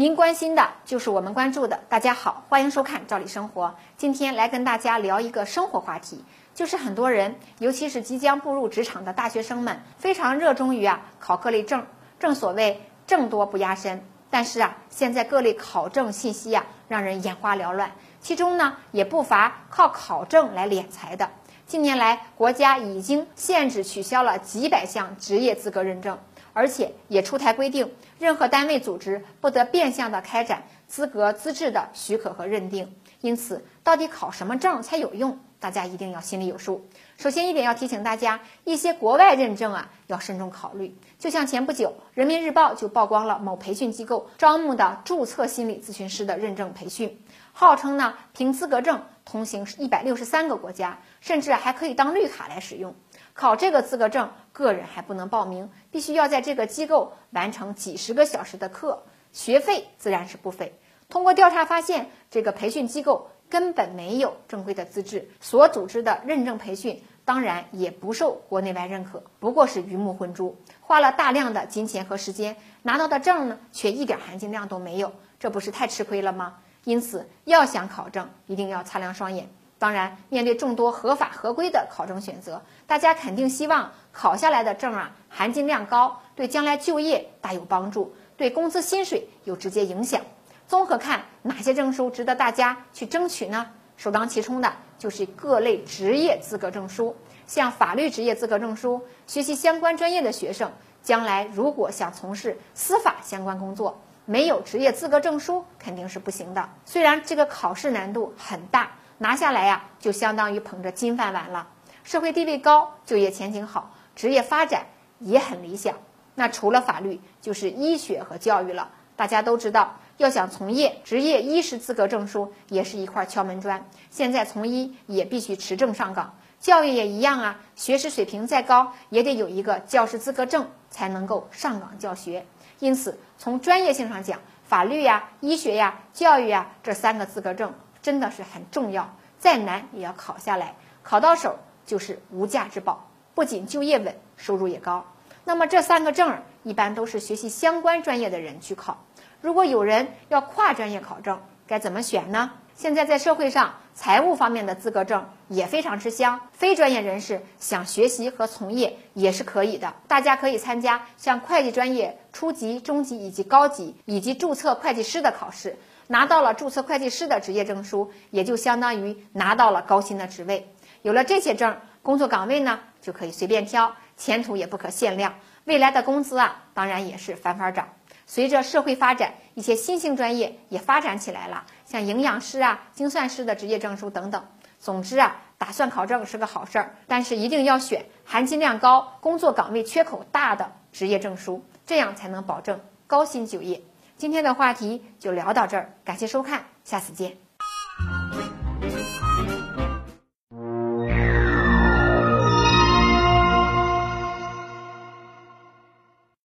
您关心的就是我们关注的。大家好，欢迎收看《赵理生活》。今天来跟大家聊一个生活话题，就是很多人，尤其是即将步入职场的大学生们，非常热衷于啊考各类证。正所谓证多不压身，但是啊，现在各类考证信息呀，让人眼花缭乱。其中呢，也不乏靠考证来敛财的。近年来，国家已经限制取消了几百项职业资格认证。而且也出台规定，任何单位组织不得变相的开展资格资质的许可和认定。因此，到底考什么证才有用，大家一定要心里有数。首先一点要提醒大家，一些国外认证啊要慎重考虑。就像前不久，人民日报就曝光了某培训机构招募的注册心理咨询师的认证培训，号称呢凭资格证通行一百六十三个国家，甚至还可以当绿卡来使用。考这个资格证，个人还不能报名，必须要在这个机构完成几十个小时的课，学费自然是不菲。通过调查发现，这个培训机构根本没有正规的资质，所组织的认证培训当然也不受国内外认可，不过是鱼目混珠，花了大量的金钱和时间拿到的证呢，却一点含金量都没有，这不是太吃亏了吗？因此，要想考证，一定要擦亮双眼。当然，面对众多合法合规的考证选择，大家肯定希望考下来的证啊含金量高，对将来就业大有帮助，对工资薪水有直接影响。综合看，哪些证书值得大家去争取呢？首当其冲的就是各类职业资格证书，像法律职业资格证书，学习相关专业的学生，将来如果想从事司法相关工作，没有职业资格证书肯定是不行的。虽然这个考试难度很大。拿下来呀，就相当于捧着金饭碗了。社会地位高，就业前景好，职业发展也很理想。那除了法律，就是医学和教育了。大家都知道，要想从业，执业医师资格证书也是一块敲门砖。现在从医也必须持证上岗，教育也一样啊。学识水平再高，也得有一个教师资格证才能够上岗教学。因此，从专业性上讲，法律呀、医学呀、教育呀这三个资格证。真的是很重要，再难也要考下来，考到手就是无价之宝，不仅就业稳，收入也高。那么这三个证儿一般都是学习相关专业的人去考。如果有人要跨专业考证，该怎么选呢？现在在社会上，财务方面的资格证也非常吃香，非专业人士想学习和从业也是可以的。大家可以参加像会计专业初级、中级以及高级，以及注册会计师的考试。拿到了注册会计师的职业证书，也就相当于拿到了高薪的职位。有了这些证，工作岗位呢就可以随便挑，前途也不可限量。未来的工资啊，当然也是翻番涨。随着社会发展，一些新兴专业也发展起来了，像营养师啊、精算师的职业证书等等。总之啊，打算考证是个好事儿，但是一定要选含金量高、工作岗位缺口大的职业证书，这样才能保证高薪就业。今天的话题就聊到这儿，感谢收看，下次见。